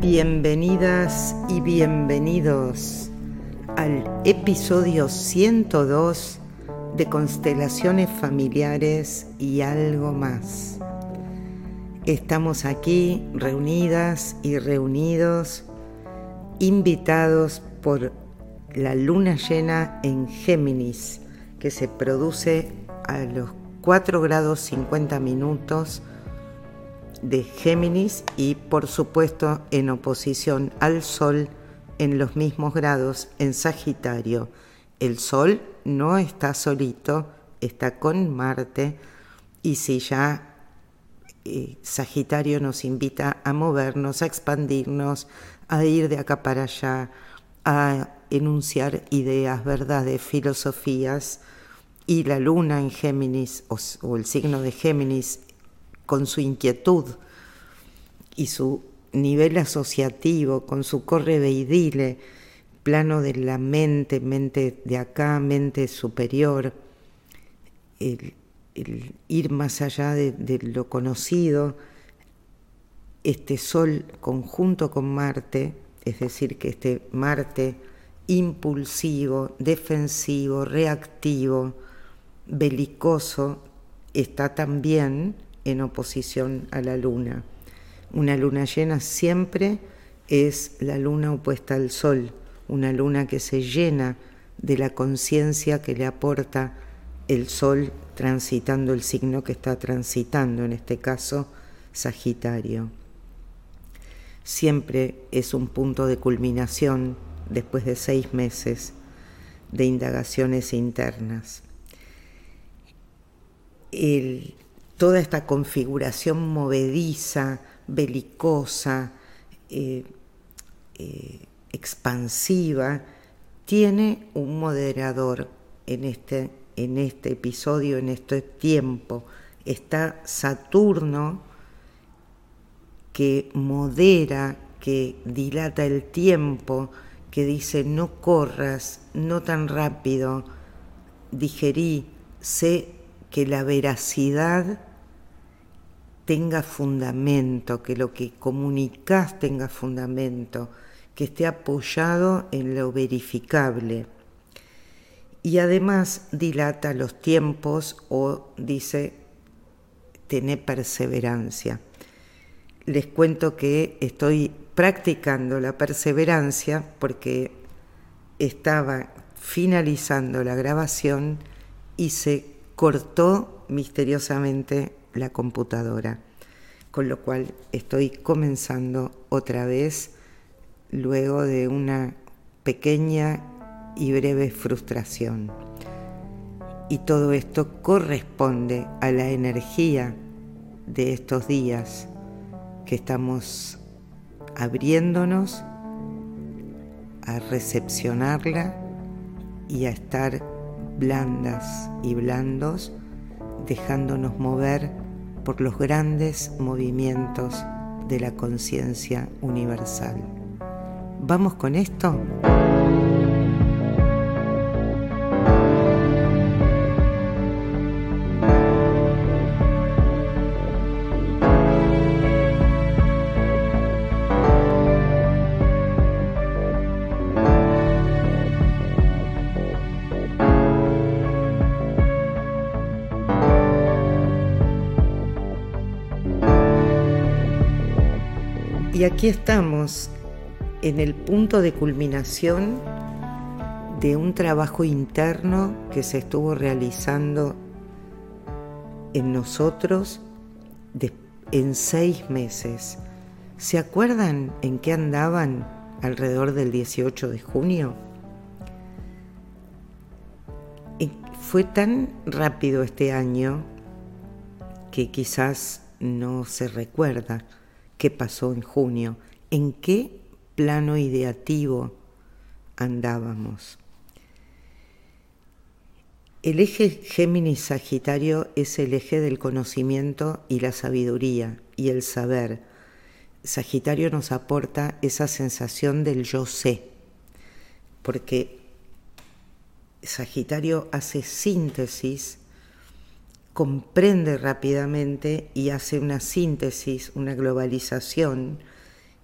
Bienvenidas y bienvenidos al episodio 102 de Constelaciones Familiares y algo más. Estamos aquí reunidas y reunidos, invitados por la luna llena en Géminis, que se produce a los 4 grados 50 minutos de Géminis y por supuesto en oposición al Sol en los mismos grados en Sagitario. El Sol no está solito, está con Marte y si ya eh, Sagitario nos invita a movernos, a expandirnos, a ir de acá para allá, a enunciar ideas, verdades, filosofías, y la luna en Géminis o el signo de Géminis con su inquietud y su nivel asociativo, con su correveidile, plano de la mente, mente de acá, mente superior, el, ir más allá de, de, lo conocido, este Sol conjunto con Marte, es decir, que este Marte impulsivo, defensivo, reactivo, belicoso, está también en oposición a la luna. Una luna llena siempre es la luna opuesta al sol, una luna que se llena de la conciencia que le aporta el sol transitando el signo que está transitando, en este caso Sagitario. Siempre es un punto de culminación después de seis meses de indagaciones internas. Toda esta configuración movediza, belicosa, eh, eh, expansiva, tiene un moderador en este, en este episodio, en este tiempo. Está Saturno que modera, que dilata el tiempo, que dice no corras, no tan rápido, digerí, sé que la veracidad tenga fundamento, que lo que comunicas tenga fundamento, que esté apoyado en lo verificable. Y además dilata los tiempos o dice, tener perseverancia. Les cuento que estoy practicando la perseverancia porque estaba finalizando la grabación y se cortó misteriosamente la computadora, con lo cual estoy comenzando otra vez luego de una pequeña y breve frustración. Y todo esto corresponde a la energía de estos días que estamos abriéndonos a recepcionarla y a estar blandas y blandos, dejándonos mover por los grandes movimientos de la conciencia universal. ¿Vamos con esto? Y aquí estamos en el punto de culminación de un trabajo interno que se estuvo realizando en nosotros en seis meses. ¿Se acuerdan en qué andaban alrededor del 18 de junio? Fue tan rápido este año que quizás no se recuerda qué pasó en junio, en qué plano ideativo andábamos. El eje Géminis-Sagitario es el eje del conocimiento y la sabiduría y el saber. Sagitario nos aporta esa sensación del yo sé, porque Sagitario hace síntesis, comprende rápidamente y hace una síntesis, una globalización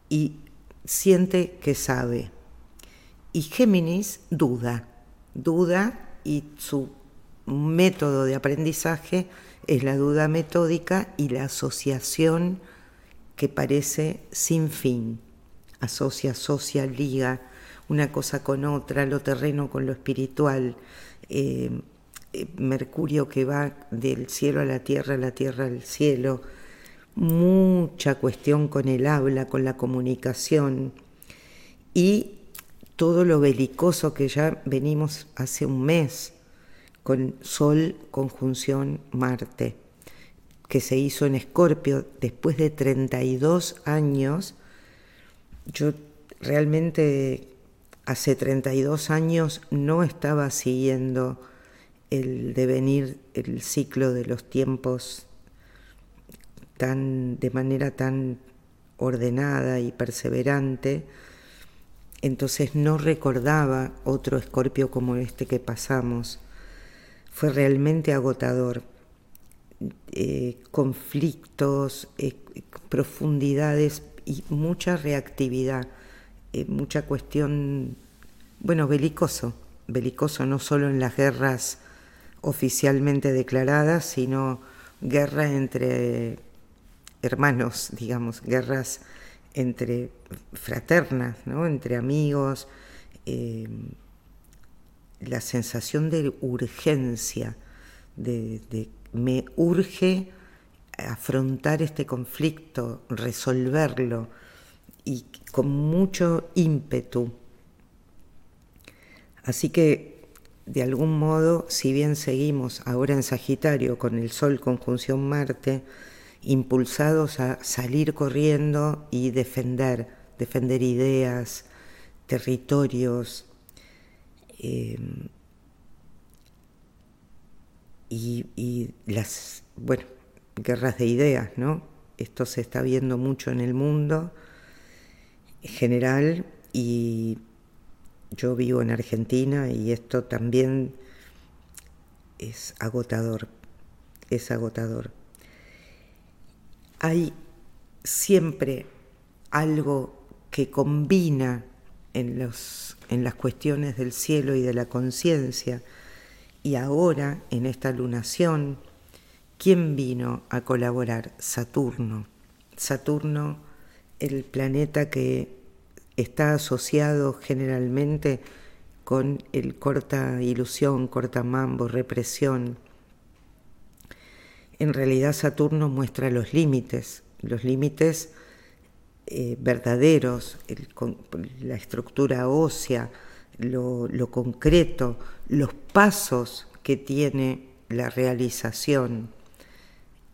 y siente que sabe. Y Géminis duda, duda y su método de aprendizaje es la duda metódica y la asociación que parece sin fin. Asocia, asocia, liga una cosa con otra, lo terreno con lo espiritual, eh, eh, Mercurio que va del cielo a la tierra, la tierra al cielo, mucha cuestión con el habla, con la comunicación y todo lo belicoso que ya venimos hace un mes con Sol conjunción Marte, que se hizo en Escorpio después de 32 años. Yo realmente hace 32 años no estaba siguiendo el devenir, el ciclo de los tiempos tan, de manera tan ordenada y perseverante, entonces no recordaba otro escorpio como este que pasamos fue realmente agotador. Eh, conflictos, eh, profundidades y mucha reactividad, eh, mucha cuestión, bueno, belicoso, belicoso no solo en las guerras oficialmente declaradas, sino guerra entre hermanos, digamos, guerras entre fraternas, ¿no? entre amigos la sensación de urgencia, de, me urge afrontar este conflicto, resolverlo y con mucho ímpetu. Así que, de algún modo, si bien seguimos ahora en Sagitario con el Sol conjunción Marte, impulsados a salir corriendo y defender, defender ideas, territorios, Em, y, las, bueno, guerras de ideas, ¿no? Esto se está viendo mucho en el mundo en general y yo vivo en Argentina y esto también es agotador, es agotador. Hay siempre algo que combina en, los, en las cuestiones del cielo y de la conciencia. Y ahora, en esta lunación, ¿quién vino a colaborar? Saturno. Saturno, el planeta que está asociado generalmente con el corta ilusión, corta mambo, represión. En realidad Saturno muestra los límites, los límites eh, verdaderos, la estructura ósea, lo, concreto, los pasos que tiene la realización,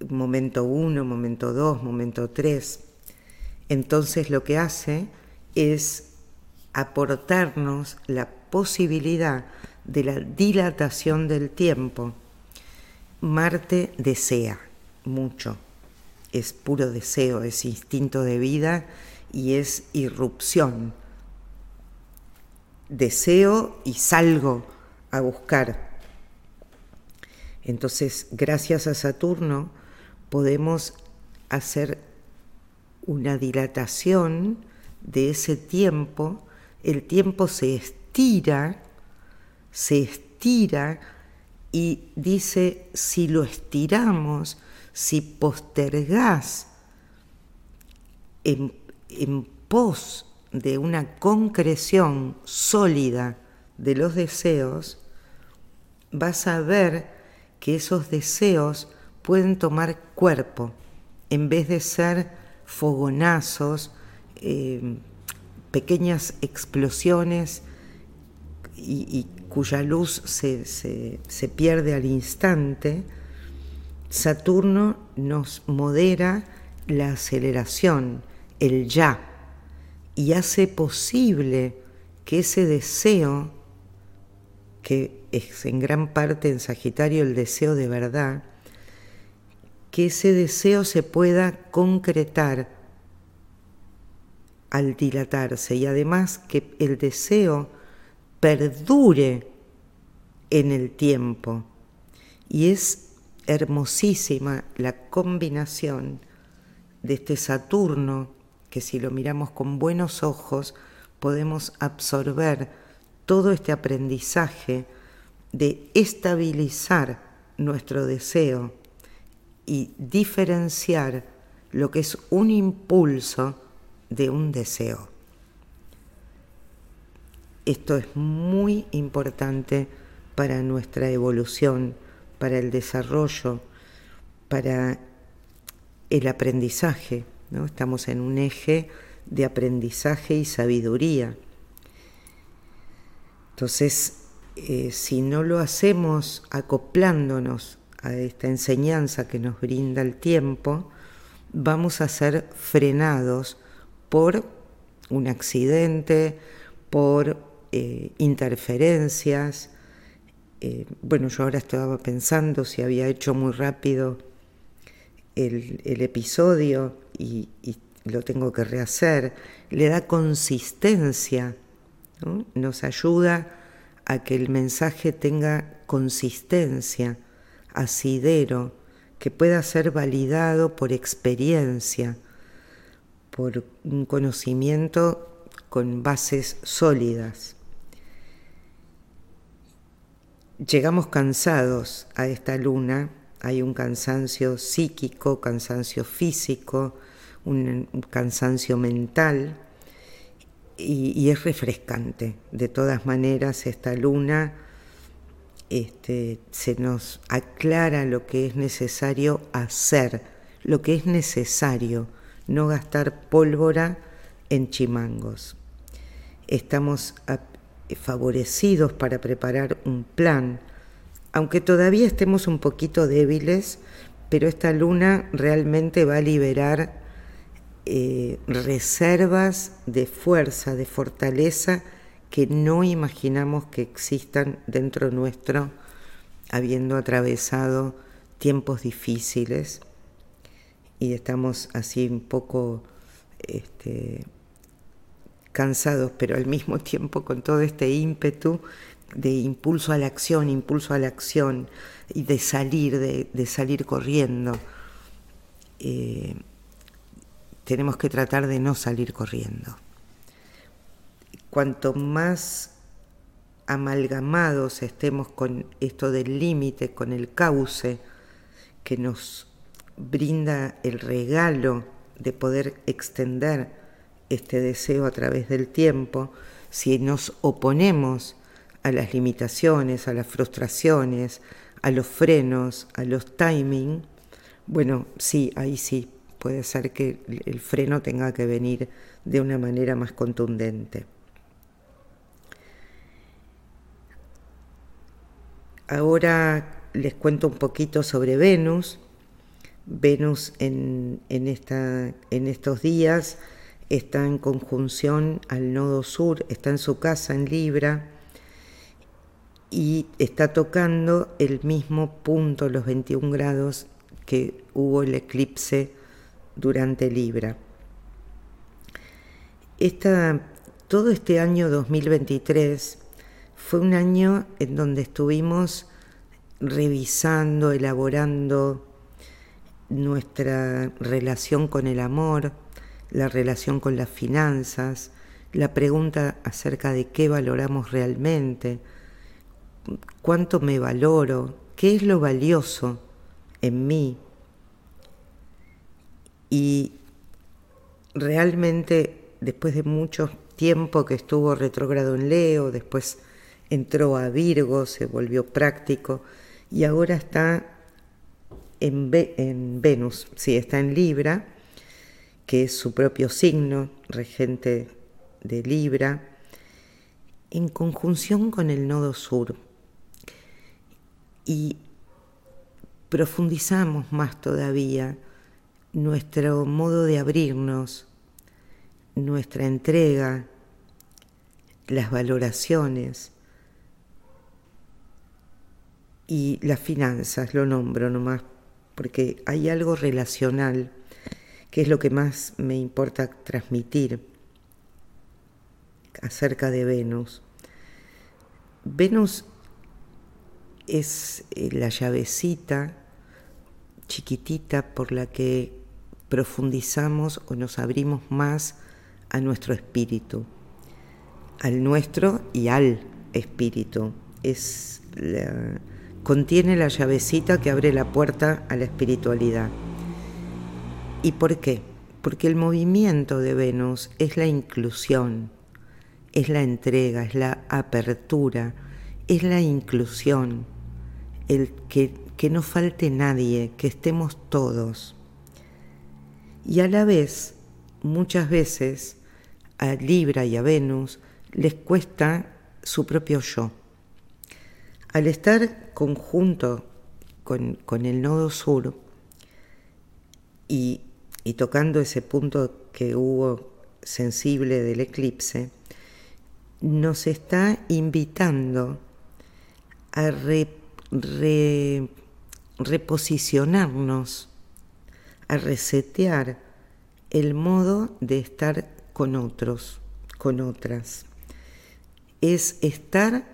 momento uno, momento dos, momento tres. Entonces lo que hace es aportarnos la posibilidad de la dilatación del tiempo. Marte desea mucho es puro deseo, es instinto de vida y es irrupción. Deseo y salgo a buscar. Entonces, gracias a Saturno, podemos hacer una dilatación de ese tiempo. El tiempo se estira, se estira y dice, si lo estiramos, si postergás en, pos de una concreción sólida de los deseos, vas a ver que esos deseos pueden tomar cuerpo en vez de ser fogonazos, eh, pequeñas explosiones y, cuya luz se pierde al instante, Saturno nos modera la aceleración, el ya, y hace posible que ese deseo que es en gran parte en Sagitario el deseo de verdad, que ese deseo se pueda concretar al dilatarse y además que el deseo perdure en el tiempo. Y es hermosísima la combinación de este Saturno, que si lo miramos con buenos ojos, podemos absorber todo este aprendizaje de estabilizar nuestro deseo y diferenciar lo que es un impulso de un deseo. Esto es muy importante para nuestra evolución, para el desarrollo, para el aprendizaje. ¿no? Estamos en un eje de aprendizaje y sabiduría. Entonces, eh, si no lo hacemos acoplándonos a esta enseñanza que nos brinda el tiempo, vamos a ser frenados por un accidente, por eh, interferencias. Eh, bueno, yo ahora estaba pensando si había hecho muy rápido el, episodio y, lo tengo que rehacer. Le da consistencia, nos ayuda a que el mensaje tenga consistencia, asidero, que pueda ser validado por experiencia por un conocimiento con bases sólidas. Llegamos cansados a esta luna, hay un cansancio psíquico, cansancio físico, un, cansancio mental y, es refrescante. De todas maneras, esta luna este, se nos aclara lo que es necesario hacer, lo que es necesario no gastar pólvora en chimangos. Estamos favorecidos para preparar un plan, aunque todavía estemos un poquito débiles, pero esta luna realmente va a liberar eh, reservas de fuerza, de fortaleza que no imaginamos que existan dentro nuestro, habiendo atravesado tiempos difíciles. Y estamos así un poco este, cansados, pero al mismo tiempo con todo este ímpetu de impulso a la acción, impulso a la acción y de salir, de, salir corriendo. Eh, tenemos que tratar de no salir corriendo. Cuanto más amalgamados estemos con esto del límite, con el cauce que nos brinda el regalo de poder extender este deseo a través del tiempo, si nos oponemos a las limitaciones, a las frustraciones, a los frenos, a los timing, bueno, sí, ahí sí, puede ser que el freno tenga que venir de una manera más contundente. Ahora les cuento un poquito sobre Venus. Venus en, esta, en estos días está en conjunción al nodo sur, está en su casa en Libra y está tocando el mismo punto, los 21 grados que hubo el eclipse durante Libra. todo este año 2023 fue un año en donde estuvimos revisando, elaborando nuestra relación con el amor, la relación con las finanzas, la pregunta acerca de qué valoramos realmente, cuánto me valoro, qué es lo valioso en mí. Y realmente después de mucho tiempo que estuvo retrógrado en Leo, después entró a Virgo, se volvió práctico y ahora está en, Venus, sí, está en Libra, que es su propio signo, regente de Libra, en conjunción con el nodo sur. Y profundizamos más todavía nuestro modo de abrirnos, nuestra entrega, las valoraciones, y las finanzas, lo nombro nomás, porque hay algo relacional que es lo que más me importa transmitir acerca de Venus. Venus es eh, la llavecita chiquitita por la que profundizamos o nos abrimos más a nuestro espíritu, al nuestro y al espíritu. Es contiene la llavecita que abre la puerta a la espiritualidad. ¿Y por qué? Porque el movimiento de Venus es la inclusión, es la entrega, es la apertura, es la inclusión, el que, que no falte nadie, que estemos todos. Y a la vez, muchas veces, a Libra y a Venus les cuesta su propio yo. Al estar conjunto con, con el nodo sur y, y tocando ese punto que hubo sensible del eclipse, nos está invitando a reposicionarnos, a resetear el modo de estar con otros, con otras. Es estar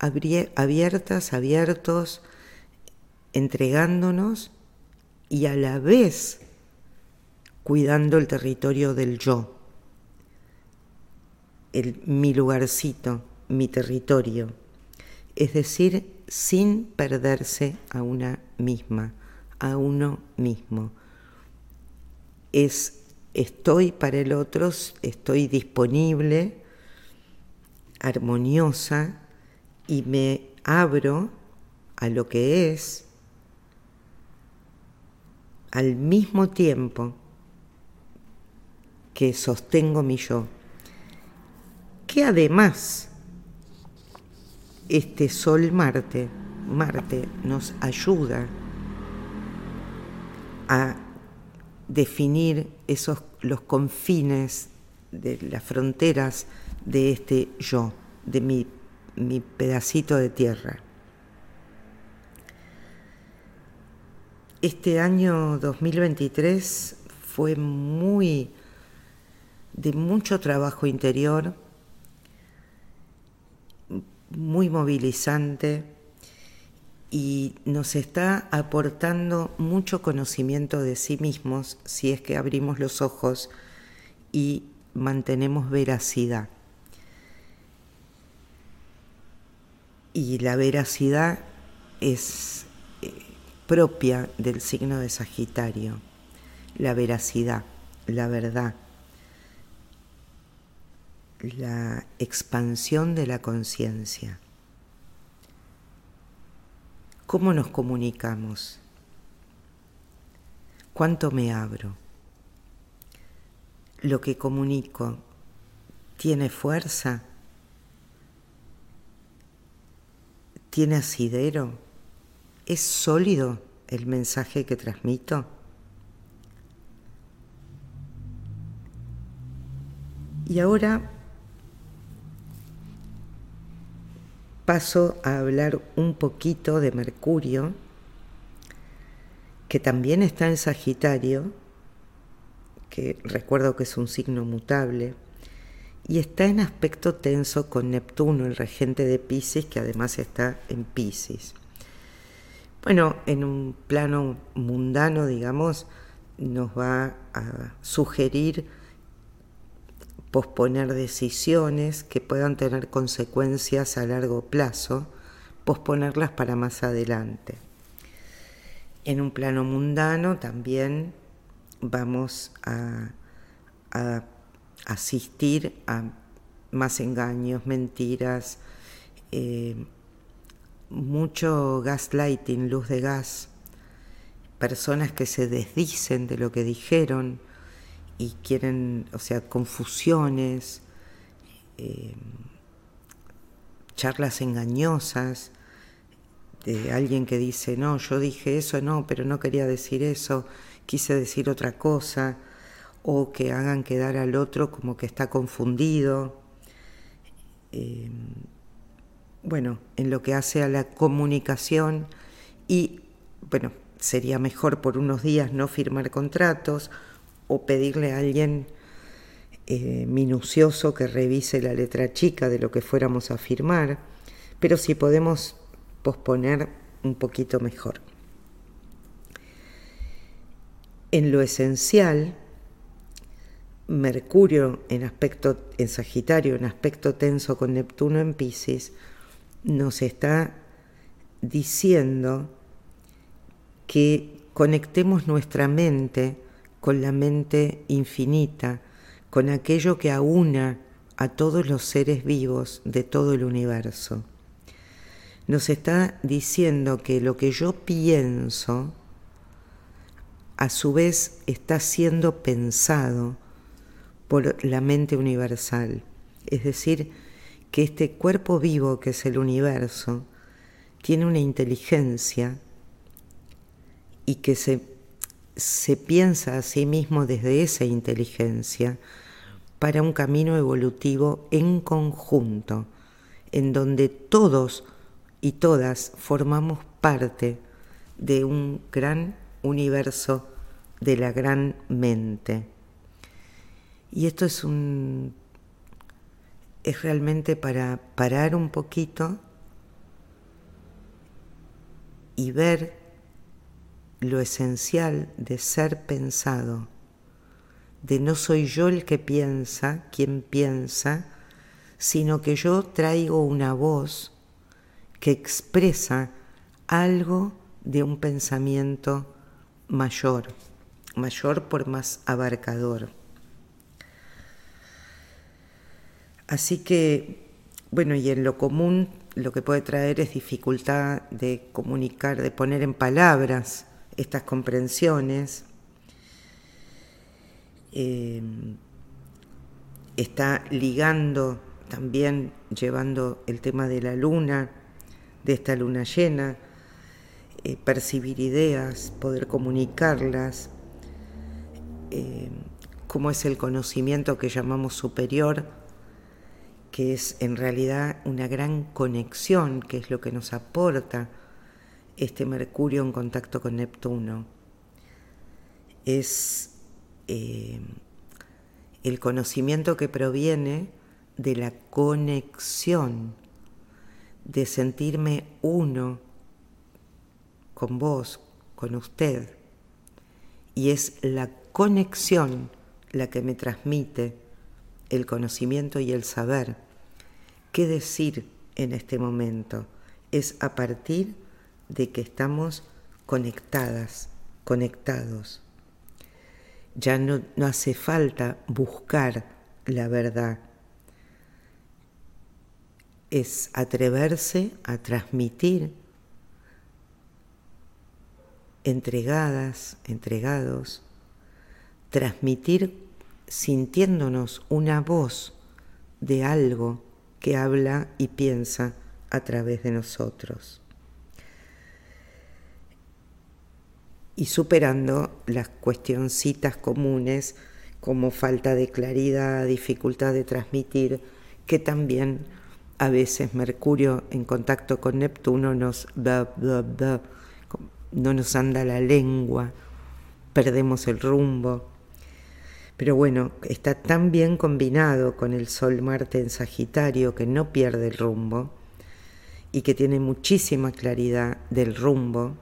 abiertas, abiertos, entregándonos y a la vez cuidando el territorio del yo mi lugarcito, mi territorio, es decir, sin perderse a una misma, a uno mismo. Es estoy para el otro, estoy disponible, armoniosa y me abro a lo que es al mismo tiempo que sostengo mi yo que además este Sol Marte, Marte nos ayuda a definir esos los confines de las fronteras de este yo, de mi, mi pedacito de tierra. Este año 2023 fue muy de mucho trabajo interior, muy movilizante y nos está aportando mucho conocimiento de sí mismos si es que abrimos los ojos y mantenemos veracidad. Y la veracidad es eh, propia del signo de Sagitario, la veracidad, la verdad la expansión de la conciencia. ¿Cómo nos comunicamos? ¿Cuánto me abro? ¿Lo que comunico tiene fuerza? ¿Tiene asidero? ¿Es sólido el mensaje que transmito? Y ahora paso a hablar un poquito de Mercurio, que también está en Sagitario, que recuerdo que es un signo mutable, y está en aspecto tenso con Neptuno, el regente de Pisces, que además está en Pisces. Bueno, en un plano mundano, digamos, nos va a sugerir posponer decisiones que puedan tener consecuencias a largo plazo, posponerlas para más adelante. En un plano mundano también vamos a, asistir a más engaños, mentiras, eh, mucho gaslighting, luz de gas, personas que se desdicen de lo que dijeron, y quieren, o sea, confusiones, eh, charlas engañosas de alguien que dice, no, yo dije eso, no, pero no quería decir eso, quise decir otra cosa, o que hagan quedar al otro como que está confundido. Eh, bueno, en lo que hace a la comunicación y, bueno, sería mejor por unos días no firmar contratos o pedirle a alguien eh, minucioso que revise la letra chica de lo que fuéramos a firmar, pero si podemos posponer un poquito mejor. En lo esencial, Mercurio en aspecto en Sagitario, en aspecto tenso con Neptuno en Pisces, nos está diciendo que conectemos nuestra mente con la mente infinita, con aquello que aúna a todos los seres vivos de todo el universo. Nos está diciendo que lo que yo pienso, a su vez está siendo pensado por la mente universal. Es decir, que este cuerpo vivo que es el universo tiene una inteligencia y que se, se piensa a sí mismo desde esa inteligencia para un camino evolutivo en conjunto, en donde todos y todas formamos parte de un gran universo de la gran mente. Y esto es un es realmente para parar un poquito y ver lo esencial de ser pensado, de no soy yo el que piensa, quien piensa, sino que yo traigo una voz que expresa algo de un pensamiento mayor, mayor por más abarcador. Así que, bueno, y en lo común lo que puede traer es dificultad de comunicar, de poner en palabras estas comprensiones. Eh, está ligando también, llevando el tema de la luna, de esta luna llena, eh, percibir ideas, poder comunicarlas, eh, cómo es el conocimiento que llamamos superior, que es en realidad una gran conexión, que es lo que nos aporta este Mercurio en contacto con Neptuno. Es eh, el conocimiento que proviene de la conexión, de sentirme uno con vos, con usted. Y es la conexión la que me transmite el conocimiento y el saber qué decir en este momento. Es a partir de que estamos conectadas, conectados. Ya no, no hace falta buscar la verdad. Es atreverse a transmitir entregadas, entregados, transmitir sintiéndonos una voz de algo que habla y piensa a través de nosotros. Y superando las cuestioncitas comunes como falta de claridad, dificultad de transmitir, que también a veces Mercurio en contacto con Neptuno nos no nos anda la lengua, perdemos el rumbo. Pero bueno, está tan bien combinado con el Sol Marte en Sagitario que no pierde el rumbo y que tiene muchísima claridad del rumbo.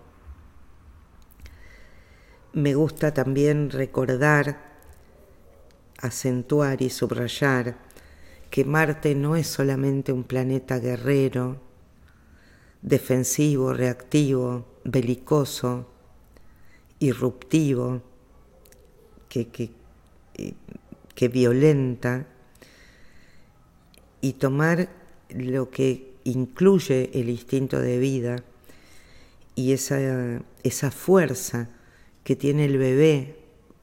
Me gusta también recordar, acentuar y subrayar que Marte no es solamente un planeta guerrero, defensivo, reactivo, belicoso, irruptivo, que, que que violenta y tomar lo que incluye el instinto de vida y esa, esa fuerza que tiene el bebé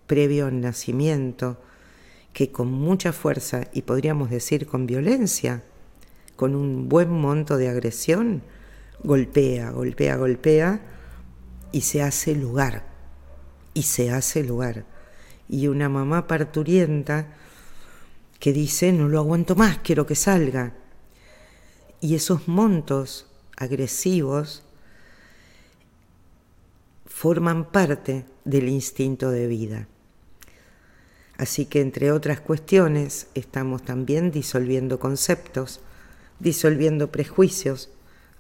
previo al nacimiento, que con mucha fuerza y podríamos decir con violencia, con un buen monto de agresión, golpea, golpea, golpea y se hace lugar, y se hace lugar y una mamá parturienta que dice, no lo aguanto más, quiero que salga. Y esos montos agresivos forman parte del instinto de vida. Así que entre otras cuestiones estamos también disolviendo conceptos, disolviendo prejuicios,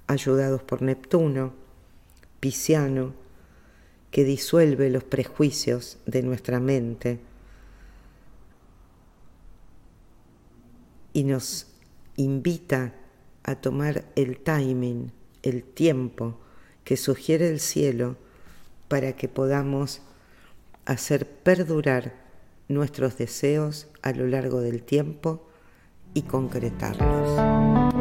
ayudados por Neptuno, Pisciano, que disuelve los prejuicios de nuestra mente y nos invita a tomar el timing, el tiempo que sugiere el cielo para que podamos hacer perdurar nuestros deseos a lo largo del tiempo y concretarlos.